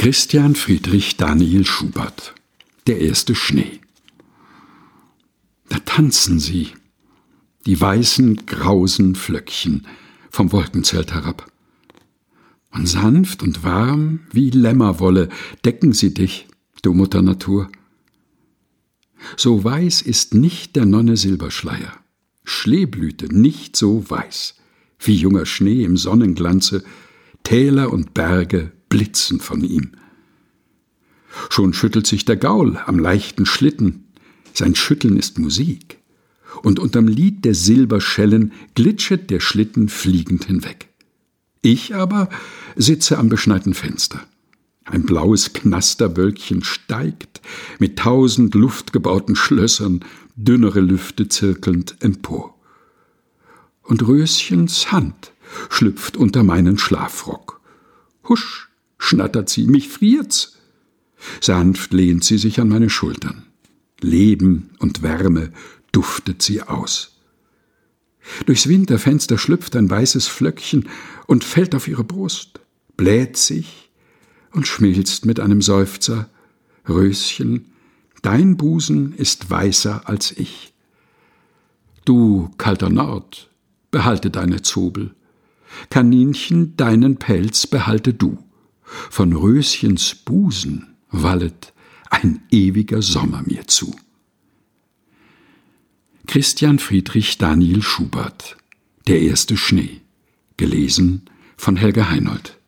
Christian Friedrich Daniel Schubert Der erste Schnee Da tanzen sie, die weißen, grausen Flöckchen vom Wolkenzelt herab. Und sanft und warm wie Lämmerwolle decken sie dich, du Mutter Natur. So weiß ist nicht der Nonne Silberschleier, Schleeblüte nicht so weiß, wie junger Schnee im Sonnenglanze, Täler und Berge blitzen von ihm. Schon schüttelt sich der Gaul am leichten Schlitten, sein Schütteln ist Musik, und unterm Lied der Silberschellen glitschet der Schlitten fliegend hinweg. Ich aber sitze am beschneiten Fenster. Ein blaues Knasterwölkchen steigt, mit tausend luftgebauten Schlössern, dünnere Lüfte zirkelnd empor. Und Röschens Hand schlüpft unter meinen Schlafrock. Husch, schnattert sie, mich friert's. Sanft lehnt sie sich an meine Schultern. Leben und Wärme duftet sie aus. Durchs Winterfenster schlüpft ein weißes Flöckchen und fällt auf ihre Brust, bläht sich und schmilzt mit einem Seufzer. Röschen, dein Busen ist weißer als ich. Du, kalter Nord, behalte deine Zobel. Kaninchen, deinen Pelz behalte du. Von Röschens Busen wallet ein ewiger Sommer mir zu. Christian Friedrich Daniel Schubert Der erste Schnee gelesen von Helga Heinold